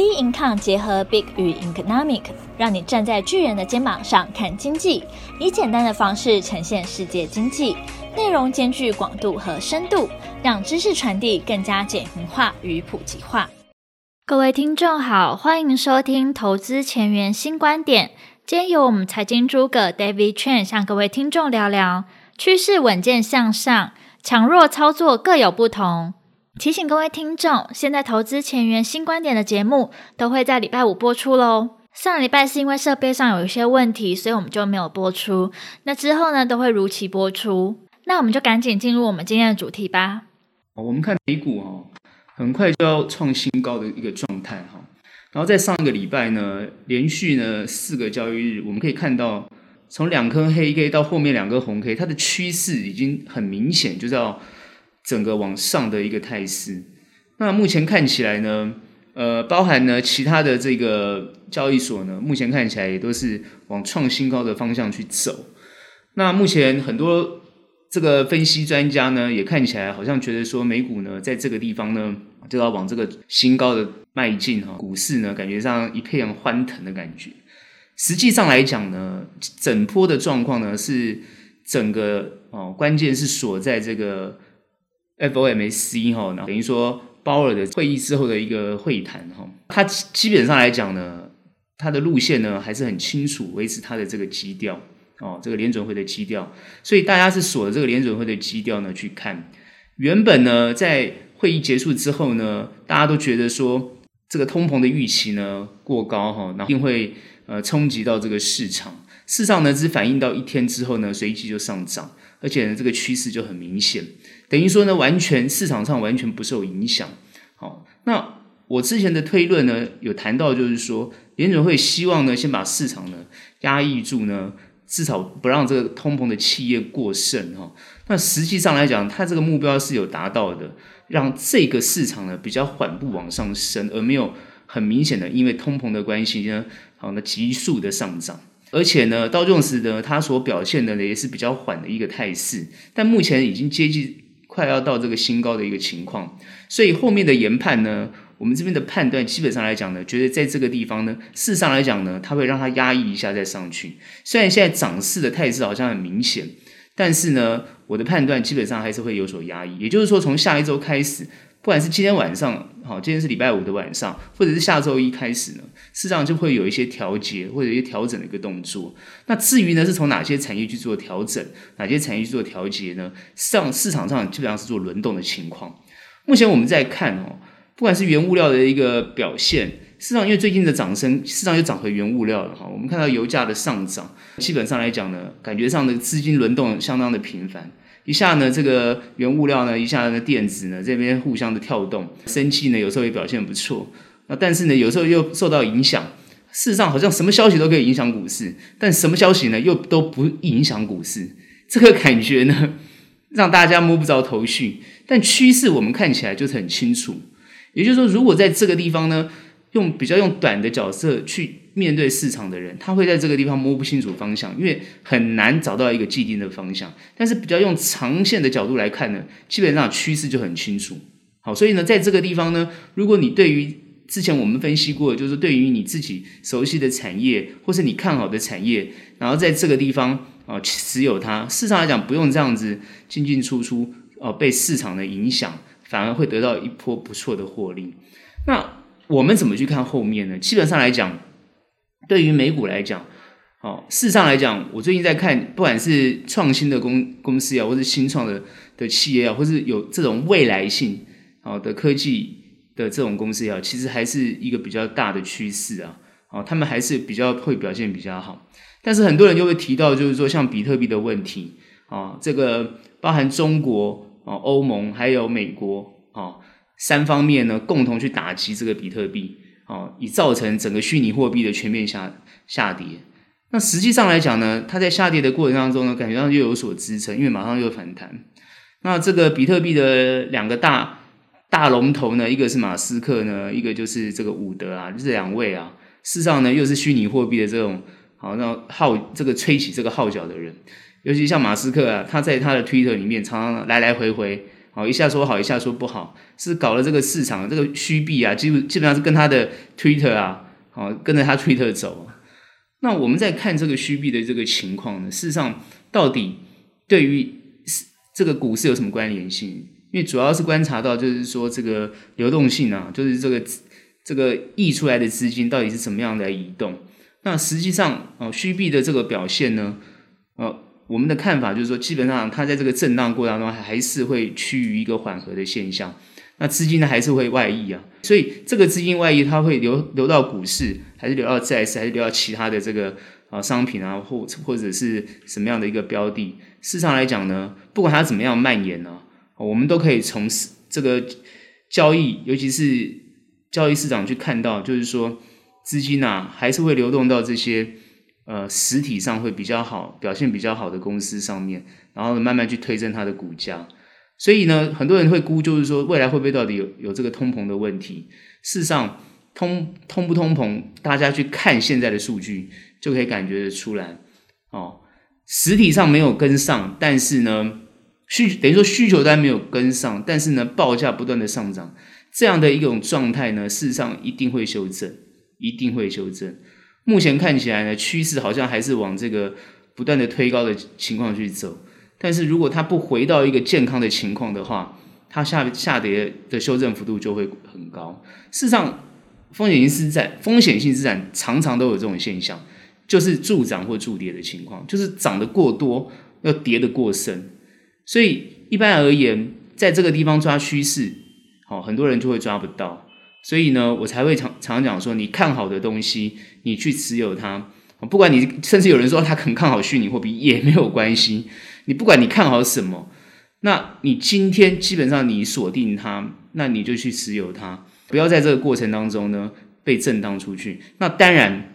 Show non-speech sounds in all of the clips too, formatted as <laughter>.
B Income 结合 Big 与 Economic，让你站在巨人的肩膀上看经济，以简单的方式呈现世界经济，内容兼具广度和深度，让知识传递更加简明化与普及化。各位听众好，欢迎收听投资前沿新观点。今天由我们财经诸葛 David Chen 向各位听众聊聊趋势稳健向上，强弱操作各有不同。提醒各位听众，现在投资前沿新观点的节目都会在礼拜五播出喽。上礼拜是因为设备上有一些问题，所以我们就没有播出。那之后呢，都会如期播出。那我们就赶紧进入我们今天的主题吧。我们看美股哦，很快就要创新高的一个状态哈。然后在上一个礼拜呢，连续呢四个交易日，我们可以看到从两颗黑 K 到后面两个红 K，它的趋势已经很明显，就是要。整个往上的一个态势，那目前看起来呢，呃，包含呢其他的这个交易所呢，目前看起来也都是往创新高的方向去走。那目前很多这个分析专家呢，也看起来好像觉得说，美股呢在这个地方呢就要往这个新高的迈进哈，股市呢感觉上一片欢腾的感觉。实际上来讲呢，整波的状况呢是整个哦，关键是锁在这个。FOMC 哈，等于说鲍尔的会议之后的一个会谈哈，他基本上来讲呢，他的路线呢还是很清楚，维持他的这个基调哦，这个联准会的基调，所以大家是锁着这个联准会的基调呢去看。原本呢，在会议结束之后呢，大家都觉得说这个通膨的预期呢过高哈，然后一定会呃冲击到这个市场。事实上呢，只反映到一天之后呢，随即就上涨，而且呢，这个趋势就很明显。等于说呢，完全市场上完全不受影响。好，那我之前的推论呢，有谈到就是说，联准会希望呢，先把市场呢压抑住呢，至少不让这个通膨的企业过剩哈。那实际上来讲，它这个目标是有达到的，让这个市场呢比较缓步往上升，而没有很明显的因为通膨的关系呢，好，那急速的上涨。而且呢，道琼斯呢，它所表现的呢也是比较缓的一个态势，但目前已经接近。快要到这个新高的一个情况，所以后面的研判呢，我们这边的判断基本上来讲呢，觉得在这个地方呢，事实上来讲呢，它会让它压抑一下再上去。虽然现在涨势的态势好像很明显，但是呢，我的判断基本上还是会有所压抑。也就是说，从下一周开始。不管是今天晚上，好，今天是礼拜五的晚上，或者是下周一开始呢，市场就会有一些调节或者一些调整的一个动作。那至于呢，是从哪些产业去做调整，哪些产业去做调节呢？上市场上基本上是做轮动的情况。目前我们在看哦，不管是原物料的一个表现，市场因为最近的涨升，市场又涨回原物料了哈。我们看到油价的上涨，基本上来讲呢，感觉上的资金轮动相当的频繁。一下呢，这个原物料呢，一下呢，电子呢，这边互相的跳动，生气呢，有时候也表现不错。那但是呢，有时候又受到影响。事实上，好像什么消息都可以影响股市，但什么消息呢，又都不影响股市。这个感觉呢，让大家摸不着头绪。但趋势我们看起来就是很清楚。也就是说，如果在这个地方呢，用比较用短的角色去。面对市场的人，他会在这个地方摸不清楚方向，因为很难找到一个既定的方向。但是比较用长线的角度来看呢，基本上趋势就很清楚。好，所以呢，在这个地方呢，如果你对于之前我们分析过，就是对于你自己熟悉的产业，或是你看好的产业，然后在这个地方啊持有它，市场来讲不用这样子进进出出哦，被市场的影响，反而会得到一波不错的获利。那我们怎么去看后面呢？基本上来讲。对于美股来讲，哦，事实上来讲，我最近在看，不管是创新的公公司啊，或是新创的的企业啊，或是有这种未来性好的科技的这种公司啊，其实还是一个比较大的趋势啊，哦，他们还是比较会表现比较好。但是很多人就会提到，就是说像比特币的问题啊，这个包含中国啊、欧盟还有美国啊三方面呢，共同去打击这个比特币。哦，以造成整个虚拟货币的全面下下跌。那实际上来讲呢，它在下跌的过程当中呢，感觉上又有所支撑，因为马上又反弹。那这个比特币的两个大大龙头呢，一个是马斯克呢，一个就是这个伍德啊，这两位啊，事实上呢，又是虚拟货币的这种好那号这个吹起这个号角的人。尤其像马斯克啊，他在他的 Twitter 里面常常来来回回好，一下说好，一下说不好，是搞了这个市场这个虚币啊，基本基本上是跟他的 Twitter 啊，好，跟着他 Twitter 走。那我们在看这个虚币的这个情况呢，事实上到底对于这个股市有什么关联性？因为主要是观察到就是说这个流动性啊，就是这个这个溢出来的资金到底是怎么样来移动。那实际上哦，虚币的这个表现呢，我们的看法就是说，基本上它在这个震荡过程当中，还是会趋于一个缓和的现象。那资金呢，还是会外溢啊。所以这个资金外溢，它会流流到股市，还是流到债市，还是流到其他的这个啊商品啊，或或者是什么样的一个标的？事实上来讲呢，不管它怎么样蔓延呢，我们都可以从这个交易，尤其是交易市场去看到，就是说资金啊，还是会流动到这些。呃，实体上会比较好，表现比较好的公司上面，然后慢慢去推升它的股价。所以呢，很多人会估，就是说未来会不会到底有有这个通膨的问题？事实上，通通不通膨，大家去看现在的数据就可以感觉得出来。哦，实体上没有跟上，但是呢，需等于说需求端没有跟上，但是呢，报价不断的上涨，这样的一种状态呢，事实上一定会修正，一定会修正。目前看起来呢，趋势好像还是往这个不断的推高的情况去走。但是如果它不回到一个健康的情况的话，它下下跌的修正幅度就会很高。事实上，风险性资产风险性资产常常都有这种现象，就是助涨或助跌的情况，就是涨得过多，要跌得过深。所以一般而言，在这个地方抓趋势，好，很多人就会抓不到。所以呢，我才会常常讲说，你看好的东西，你去持有它。不管你甚至有人说他很看好虚拟货币也没有关系。你不管你看好什么，那你今天基本上你锁定它，那你就去持有它，不要在这个过程当中呢被震荡出去。那当然，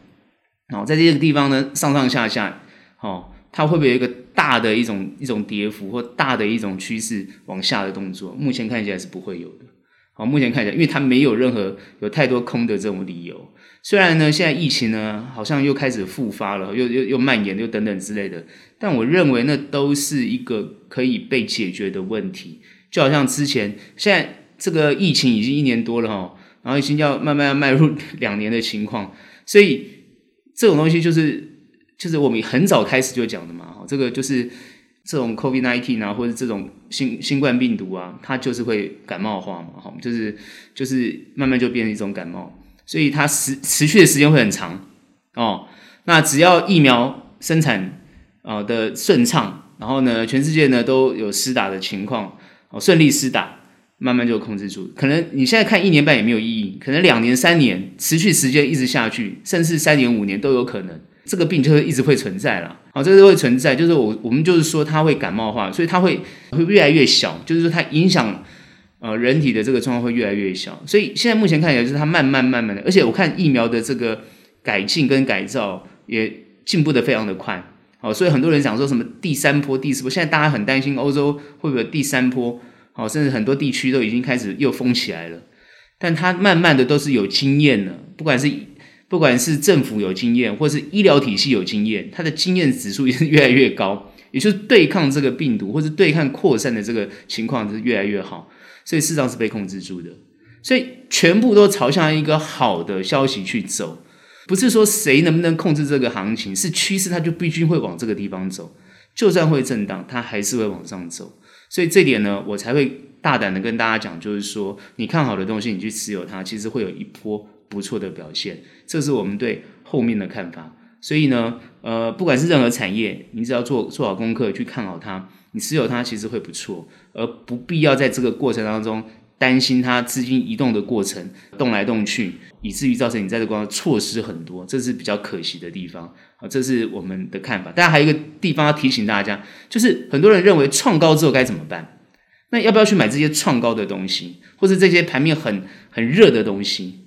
哦，在这个地方呢上上下下，哦，它会不会有一个大的一种一种跌幅或大的一种趋势往下的动作？目前看起来是不会有的。好，目前看起来，因为它没有任何有太多空的这种理由。虽然呢，现在疫情呢好像又开始复发了，又又又蔓延，又等等之类的。但我认为那都是一个可以被解决的问题。就好像之前，现在这个疫情已经一年多了哈，然后已经要慢慢要迈入 <laughs> 两年的情况。所以这种东西就是就是我们很早开始就讲的嘛，这个就是。这种 COVID-19 啊，或者这种新新冠病毒啊，它就是会感冒化嘛，哈，就是就是慢慢就变成一种感冒，所以它持持续的时间会很长哦。那只要疫苗生产啊的顺畅，然后呢，全世界呢都有施打的情况，哦，顺利施打，慢慢就控制住。可能你现在看一年半也没有意义，可能两年三年持续时间一直下去，甚至三年五年都有可能。这个病就会一直会存在了，好，这个会存在，就是我我们就是说它会感冒化，所以它会会越来越小，就是说它影响呃人体的这个状况会越来越小，所以现在目前看起来就是它慢慢慢慢的，而且我看疫苗的这个改进跟改造也进步的非常的快，好，所以很多人讲说什么第三波、第四波，现在大家很担心欧洲会不会第三波，好，甚至很多地区都已经开始又封起来了，但它慢慢的都是有经验了，不管是。不管是政府有经验，或是医疗体系有经验，它的经验指数也是越来越高，<laughs> 也就是对抗这个病毒或是对抗扩散的这个情况是越来越好，所以市场是被控制住的，所以全部都朝向一个好的消息去走，不是说谁能不能控制这个行情，是趋势它就必须会往这个地方走，就算会震荡，它还是会往上走，所以这点呢，我才会大胆的跟大家讲，就是说你看好的东西，你去持有它，其实会有一波。不错的表现，这是我们对后面的看法。所以呢，呃，不管是任何产业，你只要做做好功课去看好它，你持有它其实会不错，而不必要在这个过程当中担心它资金移动的过程动来动去，以至于造成你在这个错失很多，这是比较可惜的地方。好，这是我们的看法。当然还有一个地方要提醒大家，就是很多人认为创高之后该怎么办？那要不要去买这些创高的东西，或是这些盘面很很热的东西？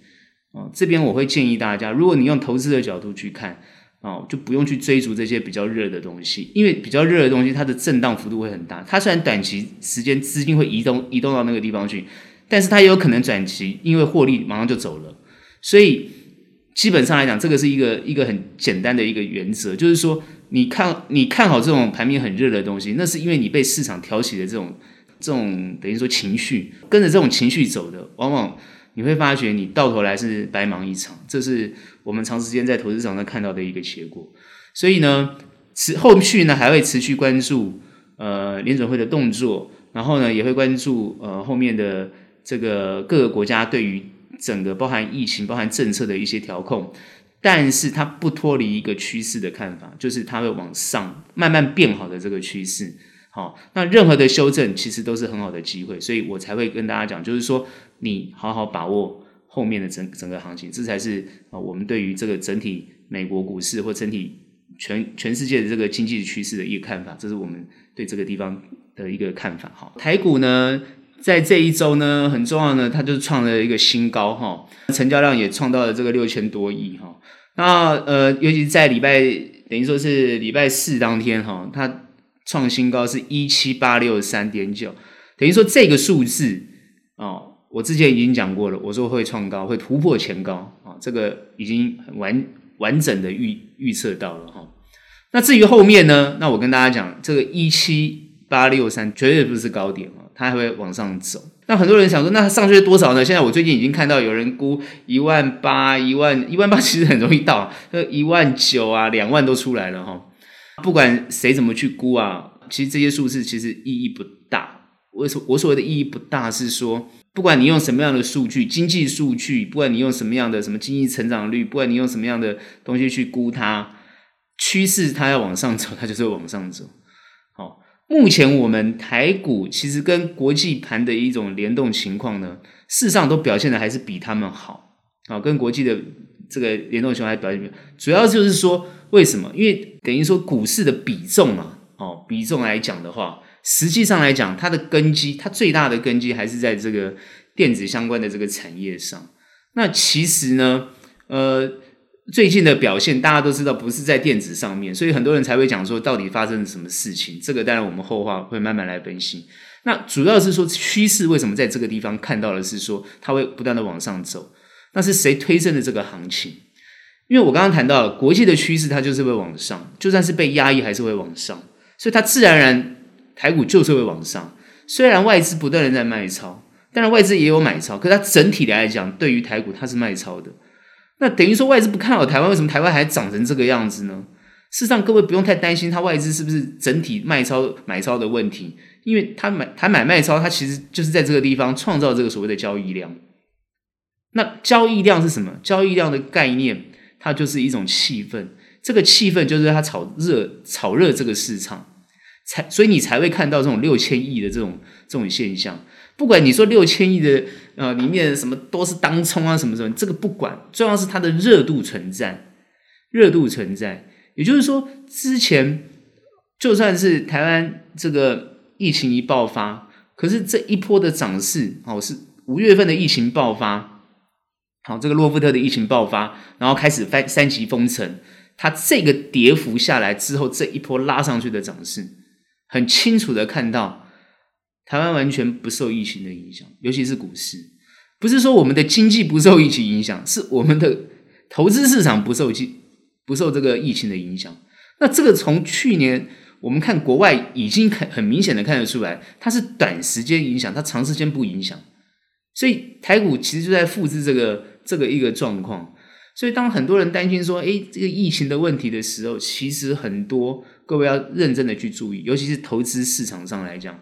哦，这边我会建议大家，如果你用投资的角度去看，哦，就不用去追逐这些比较热的东西，因为比较热的东西它的震荡幅度会很大。它虽然短期时间资金会移动移动到那个地方去，但是它也有可能短期因为获利马上就走了。所以基本上来讲，这个是一个一个很简单的一个原则，就是说你看你看好这种盘面很热的东西，那是因为你被市场挑起的这种这种等于说情绪，跟着这种情绪走的，往往你会发觉你到头来是白忙一场。这是我们长时间在投资场上看到的一个结果。所以呢，持后续呢还会持续关注呃联准会的动作，然后呢也会关注呃后面的这个各个国家对于整个包含疫情、包含政策的一些调控。但是它不脱离一个趋势的看法，就是它会往上慢慢变好的这个趋势。好，那任何的修正其实都是很好的机会，所以我才会跟大家讲，就是说你好好把握后面的整整个行情，这才是啊我们对于这个整体美国股市或整体全全世界的这个经济趋势的一个看法，这是我们对这个地方的一个看法。哈，台股呢，在这一周呢，很重要呢，它就创了一个新高哈，成交量也创到了这个六千多亿哈。那呃，尤其在礼拜等于说是礼拜四当天哈，它创新高是一七八六三点九，等于说这个数字哦，我之前已经讲过了，我说会创高，会突破前高啊，这个已经很完完整的预预测到了哈。那至于后面呢，那我跟大家讲，这个一七八六三绝对不是高点啊，它还会往上走。那很多人想说，那上去多少呢？现在我最近已经看到有人估一万八、一万、一万八，其实很容易到，那一万九啊、两万都出来了哈。不管谁怎么去估啊，其实这些数字其实意义不大。我所我所谓的意义不大，是说，不管你用什么样的数据，经济数据，不管你用什么样的什么经济成长率，不管你用什么样的东西去估它，趋势它要往上走，<laughs> 它就是往上走。好。目前我们台股其实跟国际盘的一种联动情况呢，事实上都表现的还是比他们好啊，跟国际的这个联动情况还表现比较，主要就是说为什么？因为等于说股市的比重嘛，哦，比重来讲的话，实际上来讲，它的根基，它最大的根基还是在这个电子相关的这个产业上。那其实呢，呃。最近的表现，大家都知道不是在电子上面，所以很多人才会讲说，到底发生了什么事情？这个当然我们后话会慢慢来分析。那主要是说趋势为什么在这个地方看到的是说它会不断的往上走？那是谁推升的这个行情？因为我刚刚谈到了国际的趋势，它就是会往上，就算是被压抑还是会往上，所以它自然而然台股就是会往上。虽然外资不断的在卖超，当然外资也有买超，可它整体来讲，对于台股它是卖超的。那等于说外资不看好台湾，为什么台湾还涨成这个样子呢？事实上，各位不用太担心，它外资是不是整体卖超买超的问题？因为它买它买卖超，它其实就是在这个地方创造这个所谓的交易量。那交易量是什么？交易量的概念，它就是一种气氛。这个气氛就是它炒热炒热这个市场，才所以你才会看到这种六千亿的这种这种现象。不管你说六千亿的呃里面什么都是当冲啊什么什么，这个不管，重要是它的热度存在，热度存在。也就是说，之前就算是台湾这个疫情一爆发，可是这一波的涨势哦，是五月份的疫情爆发，好，这个洛夫特的疫情爆发，然后开始三三级封城，它这个跌幅下来之后，这一波拉上去的涨势，很清楚的看到。台湾完全不受疫情的影响，尤其是股市，不是说我们的经济不受疫情影响，是我们的投资市场不受不受这个疫情的影响。那这个从去年我们看国外已经很很明显的看得出来，它是短时间影响，它长时间不影响。所以台股其实就在复制这个这个一个状况。所以当很多人担心说，诶，这个疫情的问题的时候，其实很多各位要认真的去注意，尤其是投资市场上来讲。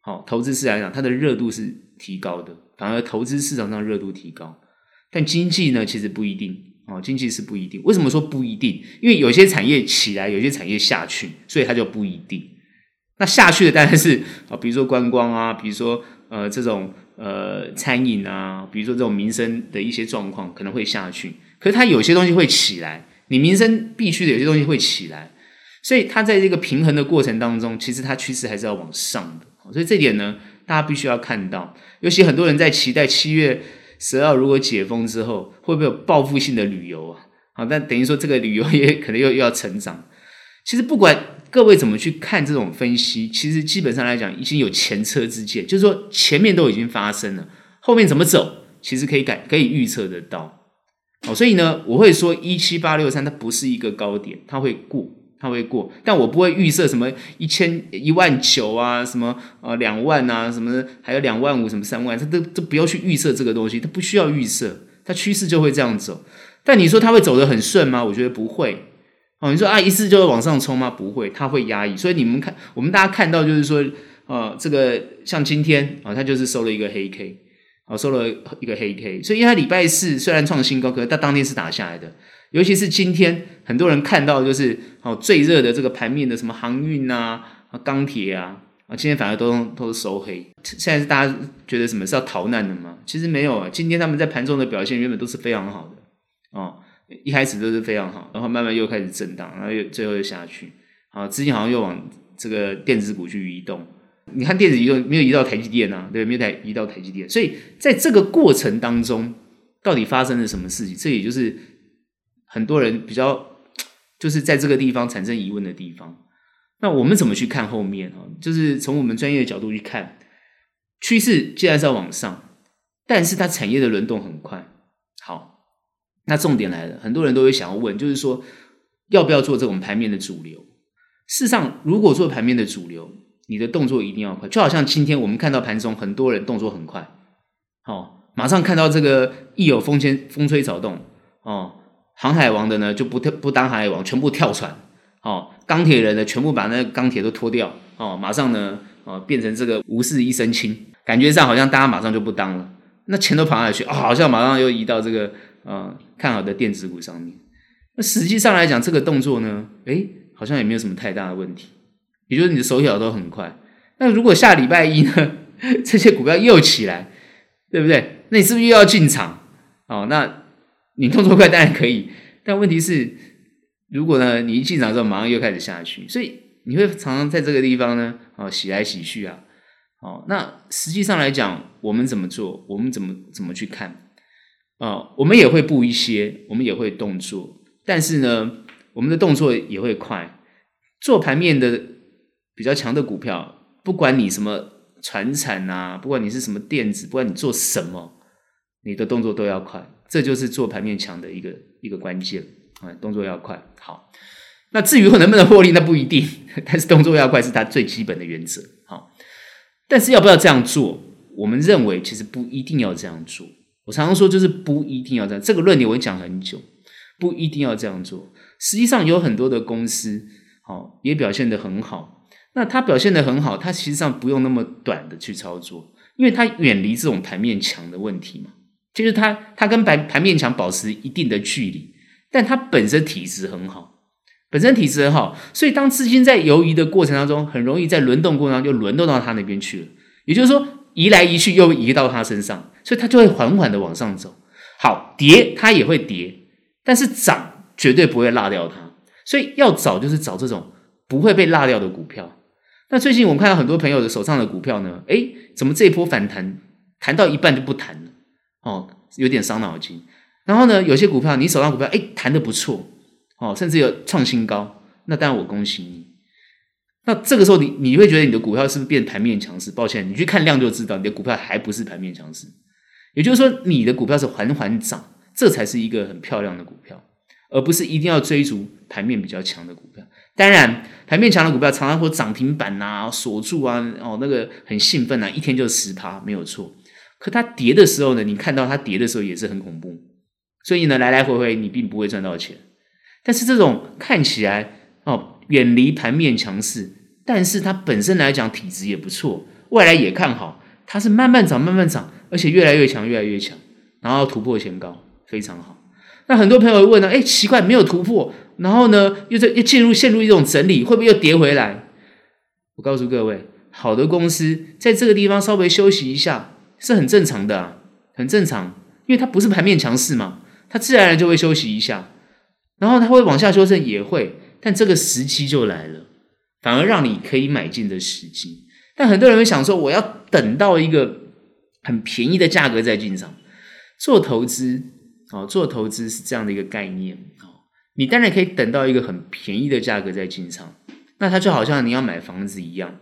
好，投资市场来讲，它的热度是提高的，反而投资市场上热度提高。但经济呢，其实不一定。哦，经济是不一定。为什么说不一定？因为有些产业起来，有些产业下去，所以它就不一定。那下去的当然是啊，比如说观光啊，比如说呃这种呃餐饮啊，比如说这种民生的一些状况可能会下去。可是它有些东西会起来，你民生必须的有些东西会起来，所以它在这个平衡的过程当中，其实它趋势还是要往上的。所以这点呢，大家必须要看到。尤其很多人在期待七月十二如果解封之后，会不会有报复性的旅游啊？好，但等于说这个旅游也可能又又要成长。其实不管各位怎么去看这种分析，其实基本上来讲已经有前车之鉴，就是说前面都已经发生了，后面怎么走，其实可以改可以预测得到。哦，所以呢，我会说一七八六三它不是一个高点，它会过。它会过，但我不会预设什么一千一万九啊，什么呃两万啊，什么还有两万五，什么三万，它都都不要去预设这个东西，它不需要预设，它趋势就会这样走。但你说它会走得很顺吗？我觉得不会。哦，你说啊，一次就会往上冲吗？不会，它会压抑。所以你们看，我们大家看到就是说，呃，这个像今天啊，它就是收了一个黑 K，啊，收了一个黑 K。所以因为它礼拜四虽然创新高，可是它当天是打下来的。尤其是今天，很多人看到就是哦最热的这个盘面的什么航运啊、钢铁啊啊，今天反而都都是收黑。现在是大家觉得什么是要逃难的吗？其实没有啊，今天他们在盘中的表现原本都是非常好的哦，一开始都是非常好，然后慢慢又开始震荡，然后又最后又下去。啊，资金好像又往这个电子股去移动。你看电子移动没有移到台积电啊，对，没有台移到台积电。所以在这个过程当中，到底发生了什么事情？这也就是。很多人比较就是在这个地方产生疑问的地方，那我们怎么去看后面啊？就是从我们专业的角度去看，趋势既然是要往上，但是它产业的轮动很快。那重点来了，很多人都会想要问，就是说要不要做这种盘面的主流？事实上，如果做盘面的主流，你的动作一定要快，就好像今天我们看到盘中很多人动作很快，好，马上看到这个一有风吹风吹草动，哦。航海王的呢就不不当航海王，全部跳船。哦，钢铁人呢全部把那钢铁都脱掉。哦，马上呢，哦变成这个无事一身轻，感觉上好像大家马上就不当了。那钱都跑哪去？哦，好像马上又移到这个呃看好的电子股上面。那实际上来讲，这个动作呢，诶，好像也没有什么太大的问题。也就是你的手脚都很快。那如果下礼拜一呢，<laughs> 这些股票又起来，对不对？那你是不是又要进场？哦，那。你动作快当然可以，但问题是，如果呢，你一进场之后马上又开始下去，所以你会常常在这个地方呢，哦，洗来洗去啊，哦，那实际上来讲，我们怎么做？我们怎么怎么去看？啊，我们也会布一些，我们也会动作，但是呢，我们的动作也会快。做盘面的比较强的股票，不管你什么传产啊，不管你是什么电子，不管你做什么，你的动作都要快。这就是做盘面强的一个一个关键啊，动作要快。好，那至于能不能获利，那不一定。<laughs> 但是动作要快是它最基本的原则。好，但是要不要这样做？我们认为其实不一定要这样做。我常常说，就是不一定要这样。这个论点我讲很久，不一定要这样做。实际上有很多的公司，好也表现得很好。那它表现得很好，它其实上不用那么短的去操作，因为它远离这种盘面强的问题嘛。就是它，它跟盘盘面强保持一定的距离，但它本身体质很好，本身体质很好，所以当资金在游移的过程当中，很容易在轮动过程当中就轮动到它那边去了。也就是说，移来移去又移到它身上，所以它就会缓缓的往上走。好，跌它也会跌，但是涨绝对不会落掉它。所以要找就是找这种不会被落掉的股票。那最近我们看到很多朋友的手上的股票呢，诶，怎么这一波反弹弹到一半就不弹了？哦，有点伤脑筋。然后呢，有些股票你手上股票，哎，弹得不错，哦，甚至有创新高，那当然我恭喜你。那这个时候你你会觉得你的股票是不是变盘面强势？抱歉，你去看量就知道，你的股票还不是盘面强势。也就是说，你的股票是缓缓涨，这才是一个很漂亮的股票，而不是一定要追逐盘面比较强的股票。当然，盘面强的股票常常会涨停板啊、锁住啊，哦，那个很兴奋啊，一天就十趴，没有错。可它跌的时候呢，你看到它跌的时候也是很恐怖，所以呢，来来回回你并不会赚到钱。但是这种看起来哦，远离盘面强势，但是它本身来讲体质也不错，未来也看好，它是慢慢涨慢慢涨，而且越来越强越来越强，然后突破前高，非常好。那很多朋友会问呢，哎，奇怪，没有突破，然后呢，又在又进入陷入一种整理，会不会又跌回来？我告诉各位，好的公司在这个地方稍微休息一下。是很正常的啊，很正常，因为它不是盘面强势嘛，它自然而然就会休息一下，然后它会往下修正也会，但这个时机就来了，反而让你可以买进的时机。但很多人会想说，我要等到一个很便宜的价格再进场做投资，哦，做投资是这样的一个概念哦，你当然可以等到一个很便宜的价格再进场，那它就好像你要买房子一样，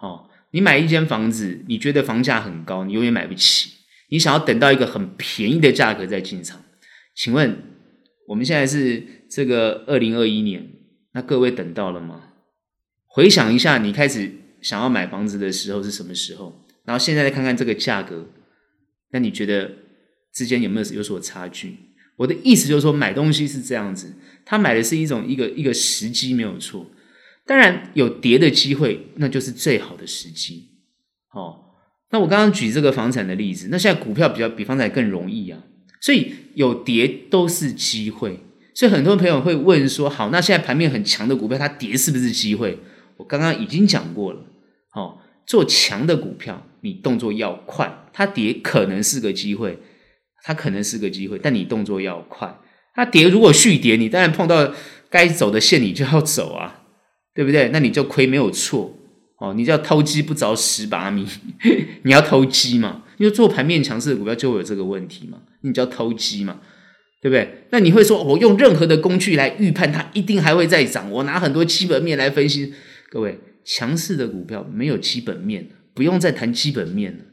哦。你买一间房子，你觉得房价很高，你永远买不起。你想要等到一个很便宜的价格再进场，请问我们现在是这个二零二一年，那各位等到了吗？回想一下，你开始想要买房子的时候是什么时候？然后现在再看看这个价格，那你觉得之间有没有有所差距？我的意思就是说，买东西是这样子，他买的是一种一个一个时机没有错。当然有跌的机会，那就是最好的时机。哦，那我刚刚举这个房产的例子，那现在股票比较比房产更容易啊，所以有跌都是机会。所以很多朋友会问说：好，那现在盘面很强的股票，它跌是不是机会？我刚刚已经讲过了。哦，做强的股票，你动作要快，它跌可能是个机会，它可能是个机会，但你动作要快。它跌如果续跌，你当然碰到该走的线，你就要走啊。对不对？那你就亏没有错哦，你叫偷鸡不着蚀把米，<laughs> 你要偷鸡嘛？因为做盘面强势的股票就会有这个问题嘛，你叫偷鸡嘛，对不对？那你会说，我用任何的工具来预判它一定还会再涨，我拿很多基本面来分析。各位，强势的股票没有基本面，不用再谈基本面了，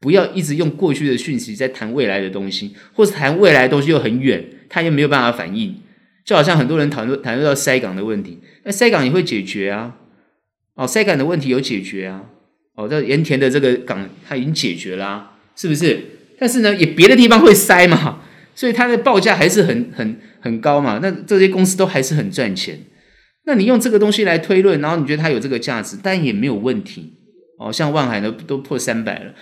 不要一直用过去的讯息在谈未来的东西，或是谈未来的东西又很远，它又没有办法反应。就好像很多人谈论谈论到塞港的问题，那塞港也会解决啊，哦，塞港的问题有解决啊，哦，在盐田的这个港它已经解决啦、啊，是不是？但是呢，也别的地方会塞嘛，所以它的报价还是很很很高嘛，那这些公司都还是很赚钱。那你用这个东西来推论，然后你觉得它有这个价值，但也没有问题哦。像万海呢，都破三百了，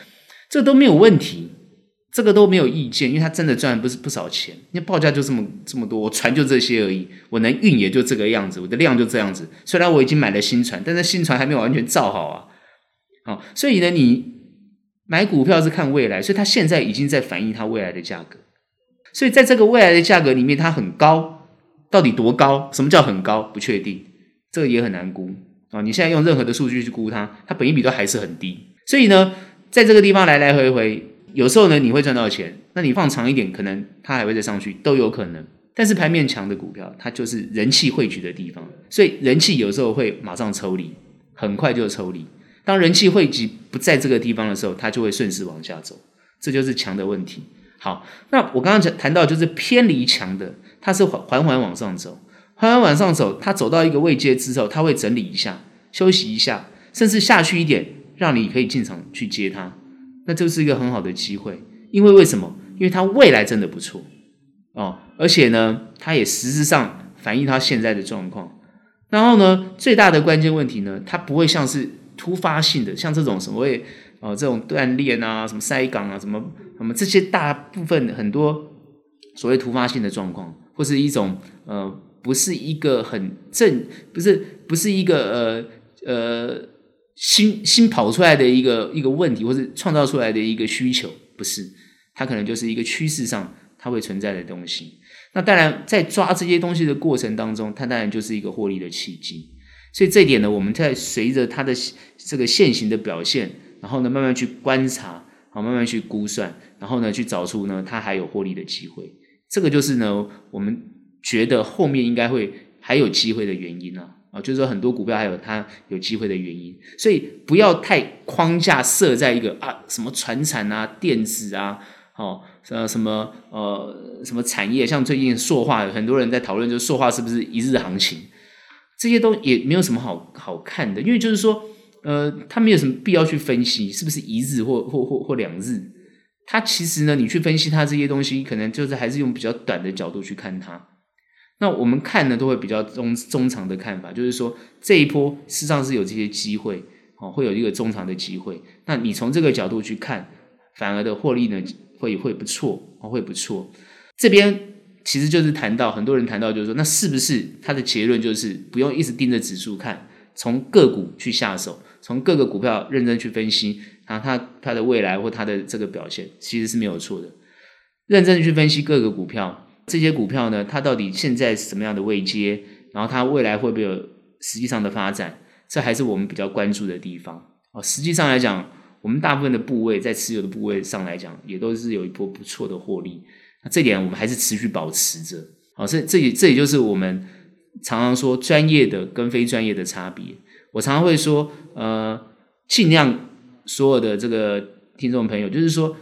这都没有问题。这个都没有意见，因为他真的赚不是不少钱。那报价就这么这么多，我船就这些而已，我能运也就这个样子，我的量就这样子。虽然我已经买了新船，但是新船还没有完全造好啊。好，所以呢，你买股票是看未来，所以它现在已经在反映它未来的价格。所以在这个未来的价格里面，它很高，到底多高？什么叫很高？不确定，这个也很难估啊。你现在用任何的数据去估它，它本益比都还是很低。所以呢，在这个地方来来回回。有时候呢，你会赚到钱，那你放长一点，可能它还会再上去，都有可能。但是盘面强的股票，它就是人气汇聚的地方，所以人气有时候会马上抽离，很快就抽离。当人气汇集不在这个地方的时候，它就会顺势往下走，这就是强的问题。好，那我刚刚讲谈到就是偏离强的，它是缓缓缓往上走，缓缓往上走，它走到一个位阶之后，它会整理一下，休息一下，甚至下去一点，让你可以进场去接它。那这是一个很好的机会，因为为什么？因为它未来真的不错哦，而且呢，它也实质上反映它现在的状况。然后呢，最大的关键问题呢，它不会像是突发性的，像这种什么会哦，这种断链啊，什么塞港啊，什么那么这些大部分很多所谓突发性的状况，或是一种呃，不是一个很正，不是不是一个呃呃。新新跑出来的一个一个问题，或是创造出来的一个需求，不是，它可能就是一个趋势上它会存在的东西。那当然，在抓这些东西的过程当中，它当然就是一个获利的契机。所以这一点呢，我们在随着它的这个现行的表现，然后呢，慢慢去观察，好，慢慢去估算，然后呢，去找出呢，它还有获利的机会。这个就是呢，我们觉得后面应该会还有机会的原因啊。啊，就是说很多股票还有它有机会的原因，所以不要太框架设在一个啊什么传产啊、电子啊，哦呃什么呃什么产业，像最近塑化，很多人在讨论，就是塑化是不是一日行情？这些都也没有什么好好看的，因为就是说呃，它没有什么必要去分析是不是一日或或或或两日，它其实呢，你去分析它这些东西，可能就是还是用比较短的角度去看它。那我们看呢，都会比较中中长的看法，就是说这一波事实上是有这些机会，哦，会有一个中长的机会。那你从这个角度去看，反而的获利呢，会会不错，哦，会不错。这边其实就是谈到很多人谈到，就是说，那是不是他的结论就是不用一直盯着指数看，从个股去下手，从各个股票认真去分析，然后它它的未来或它的这个表现，其实是没有错的。认真的去分析各个股票。这些股票呢，它到底现在是什么样的位阶？然后它未来会不会有实际上的发展？这还是我们比较关注的地方。哦，实际上来讲，我们大部分的部位在持有的部位上来讲，也都是有一波不错的获利。那这点我们还是持续保持着。好，这这也这也就是我们常常说专业的跟非专业的差别。我常常会说，呃，尽量所有的这个听众朋友，就是说，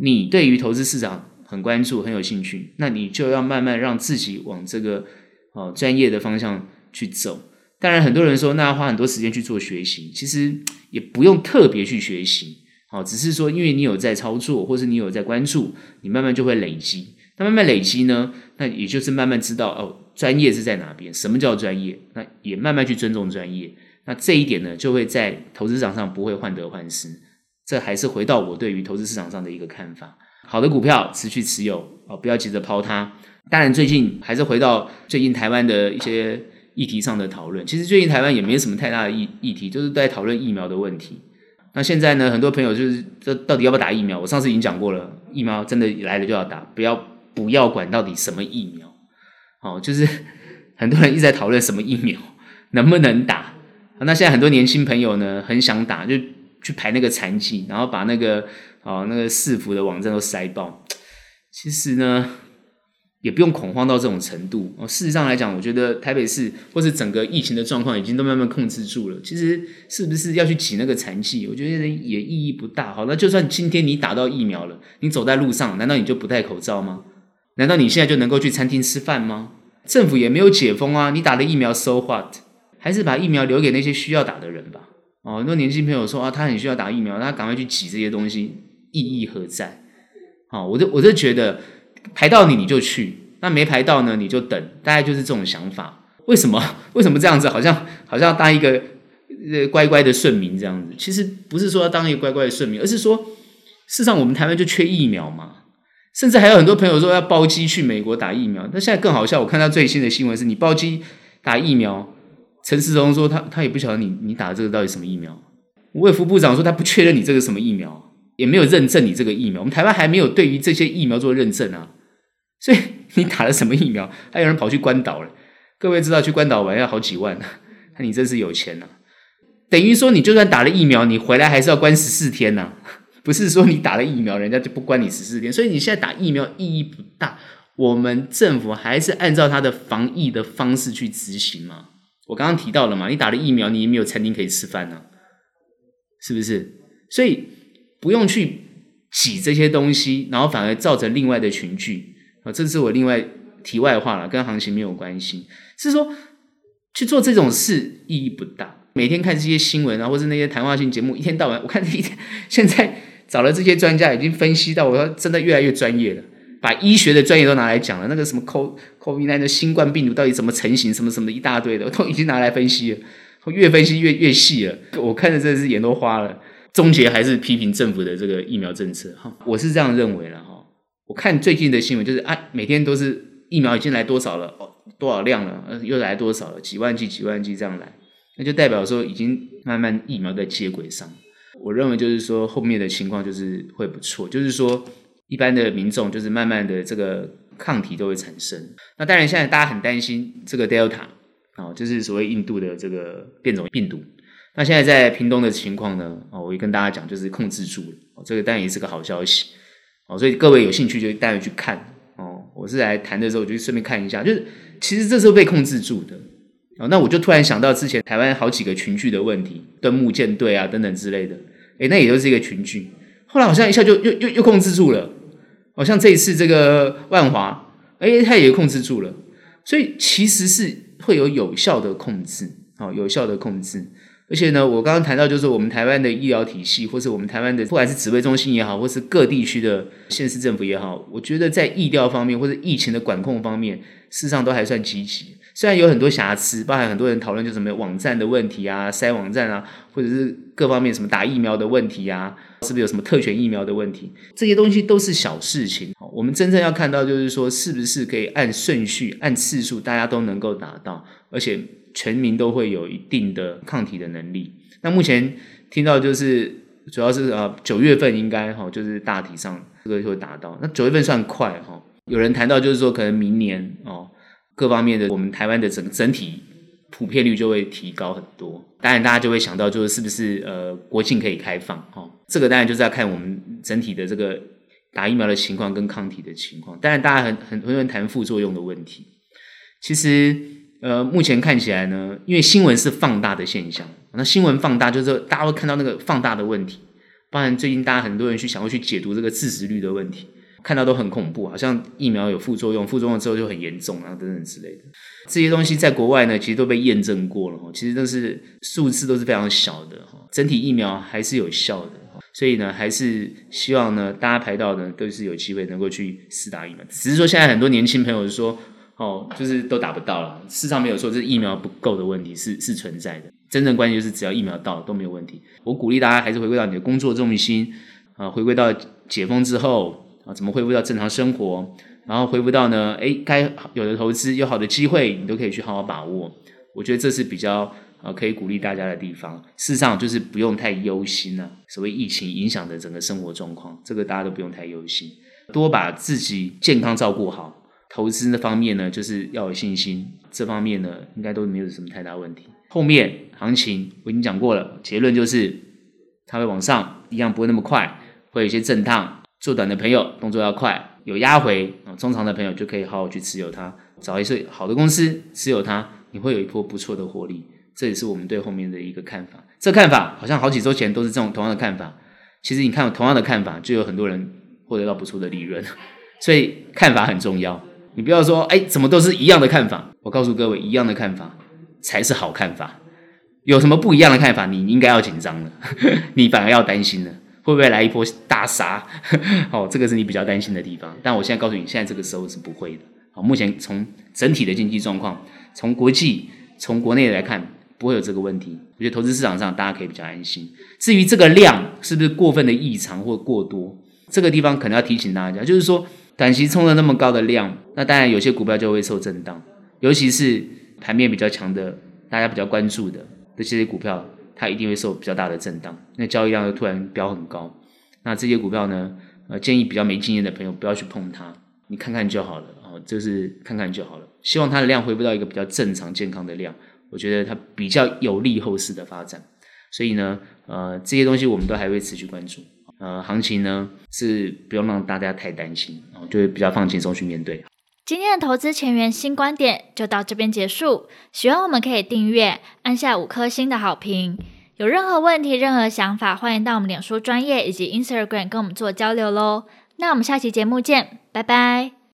你对于投资市场。很关注，很有兴趣，那你就要慢慢让自己往这个哦专业的方向去走。当然，很多人说那要花很多时间去做学习，其实也不用特别去学习，好，只是说因为你有在操作，或是你有在关注，你慢慢就会累积。那慢慢累积呢，那也就是慢慢知道哦，专业是在哪边，什么叫专业？那也慢慢去尊重专业。那这一点呢，就会在投资市场上不会患得患失。这还是回到我对于投资市场上的一个看法。好的股票持续持有哦，不要急着抛它。当然，最近还是回到最近台湾的一些。议题上的讨论，其实最近台湾也没什么太大的议议题，就是在讨论疫苗的问题。那现在呢，很多朋友就是这到底要不要打疫苗？我上次已经讲过了，疫苗真的来了就要打，不要不要管到底什么疫苗。哦，就是 <laughs> 很多人一直在讨论什么疫苗能不能打。那现在很多年轻朋友呢，很想打，就去排那个残疾，然后把那个哦那个市府的网站都塞爆。其实呢。也不用恐慌到这种程度哦。事实上来讲，我觉得台北市或是整个疫情的状况已经都慢慢控制住了。其实是不是要去挤那个残疾，我觉得也意义不大。好，那就算今天你打到疫苗了，你走在路上，难道你就不戴口罩吗？难道你现在就能够去餐厅吃饭吗？政府也没有解封啊，你打了疫苗，so what？还是把疫苗留给那些需要打的人吧。哦，很多年轻朋友说啊，他很需要打疫苗，他赶快去挤这些东西，意义何在？哦，我就我就觉得。排到你你就去，那没排到呢你就等，大概就是这种想法。为什么？<laughs> 为什么这样子？好像好像要当一个呃乖乖的顺民这样子。其实不是说要当一个乖乖的顺民，而是说，事实上我们台湾就缺疫苗嘛。甚至还有很多朋友说要包机去美国打疫苗。那现在更好笑，我看到最新的新闻是你包机打疫苗，陈时中说他他也不晓得你你打的这个到底什么疫苗。卫福部长说他不确认你这个什么疫苗，也没有认证你这个疫苗。我们台湾还没有对于这些疫苗做认证啊。所以你打了什么疫苗？还有人跑去关岛了。各位知道去关岛玩要好几万，那你真是有钱呐、啊！等于说你就算打了疫苗，你回来还是要关十四天呐、啊。不是说你打了疫苗，人家就不关你十四天。所以你现在打疫苗意义不大。我们政府还是按照他的防疫的方式去执行嘛。我刚刚提到了嘛，你打了疫苗，你也没有餐厅可以吃饭呢、是不是？所以不用去挤这些东西，然后反而造成另外的群聚。啊，这是我另外题外话了，跟行情没有关系。是说去做这种事意义不大。每天看这些新闻啊，或是那些谈话性节目，一天到晚，我看一天。现在找了这些专家，已经分析到，我说真的越来越专业了，把医学的专业都拿来讲了。那个什么 COVID-19 的新冠病毒到底怎么成型，什么什么一大堆的，<laughs> 都已经拿来分析了。越分析越越细了，我看着真的是眼都花了。终结还是批评政府的这个疫苗政策，哈，我是这样认为了，哈。我看最近的新闻，就是啊，每天都是疫苗已经来多少了，哦，多少量了，呃，又来多少了，几万剂、几万剂这样来，那就代表说已经慢慢疫苗在接轨上。我认为就是说后面的情况就是会不错，就是说一般的民众就是慢慢的这个抗体都会产生。那当然现在大家很担心这个 Delta 哦，就是所谓印度的这个变种病毒。那现在在屏东的情况呢，哦，我会跟大家讲，就是控制住了，哦，这个当然也是个好消息。哦，所以各位有兴趣就带回去看哦。我是来谈的时候，我就顺便看一下，就是其实这是被控制住的。哦，那我就突然想到之前台湾好几个群聚的问题，敦木舰队啊等等之类的，诶，那也就是一个群聚。后来好像一下就又又又控制住了。好像这一次这个万华，哎，他也控制住了。所以其实是会有有效的控制，好，有效的控制。而且呢，我刚刚谈到，就是我们台湾的医疗体系，或是我们台湾的，不管是指挥中心也好，或是各地区的县市政府也好，我觉得在疫调方面或者疫情的管控方面，事实上都还算积极。虽然有很多瑕疵，包含很多人讨论就什么网站的问题啊、塞网站啊，或者是各方面什么打疫苗的问题啊，是不是有什么特权疫苗的问题？这些东西都是小事情。我们真正要看到，就是说是不是可以按顺序、按次数，大家都能够达到，而且。全民都会有一定的抗体的能力。那目前听到就是，主要是呃九月份应该哈，就是大体上这个就会达到。那九月份算快哈。有人谈到就是说，可能明年哦，各方面的我们台湾的整整体普遍率就会提高很多。当然，大家就会想到就是是不是呃国庆可以开放哈？这个当然就是要看我们整体的这个打疫苗的情况跟抗体的情况。当然，大家很很多人谈副作用的问题，其实。呃，目前看起来呢，因为新闻是放大的现象，那新闻放大就是大家会看到那个放大的问题，包含最近大家很多人去想要去解读这个致死率的问题，看到都很恐怖，好像疫苗有副作用，副作用之后就很严重啊等等之类的。这些东西在国外呢，其实都被验证过了，其实都是数字都是非常小的，整体疫苗还是有效的。所以呢，还是希望呢，大家排到呢都是有机会能够去试打疫苗。只是说现在很多年轻朋友说，哦，就是都打不到了。事实上没有说这是疫苗不够的问题，是是存在的。真正关键就是只要疫苗到了都没有问题。我鼓励大家还是回归到你的工作重心啊，回归到解封之后啊，怎么恢复到正常生活，然后恢复到呢，诶，该有的投资有好的机会，你都可以去好好把握。我觉得这是比较。啊，可以鼓励大家的地方，事实上就是不用太忧心了啊。所谓疫情影响的整个生活状况，这个大家都不用太忧心，多把自己健康照顾好。投资那方面呢，就是要有信心，这方面呢，应该都没有什么太大问题。后面行情我已经讲过了，结论就是它会往上，一样不会那么快，会有一些震荡。做短的朋友动作要快，有压回啊，中长的朋友就可以好好去持有它，找一些好的公司持有它，你会有一波不错的获利。这也是我们对后面的一个看法。这看法好像好几周前都是这种同样的看法。其实你看同样的看法，就有很多人获得到不错的利润。<laughs> 所以看法很重要。你不要说，哎，怎么都是一样的看法？我告诉各位，一样的看法才是好看法。有什么不一样的看法，你应该要紧张了，<laughs> 你反而要担心了，会不会来一波大杀？<laughs> 哦，这个是你比较担心的地方。但我现在告诉你，现在这个时候是不会的。好，目前从整体的经济状况，从国际、从国内来看。不会有这个问题，我觉得投资市场上大家可以比较安心。至于这个量是不是过分的异常或过多，这个地方可能要提醒大家，就是说短期冲了那么高的量，那当然有些股票就会受震荡，尤其是盘面比较强的，大家比较关注的这些股票，它一定会受比较大的震荡。那交易量又突然飙很高，那这些股票呢，呃，建议比较没经验的朋友不要去碰它，你看看就好了，哦，就是看看就好了。希望它的量恢复到一个比较正常健康的量。我觉得它比较有利后市的发展，所以呢，呃，这些东西我们都还会持续关注。呃，行情呢是不用让大家太担心，然后就会比较放轻松去面对。今天的投资前沿新观点就到这边结束。喜欢我们可以订阅，按下五颗星的好评。有任何问题、任何想法，欢迎到我们脸书专业以及 Instagram 跟我们做交流喽。那我们下期节目见，拜拜。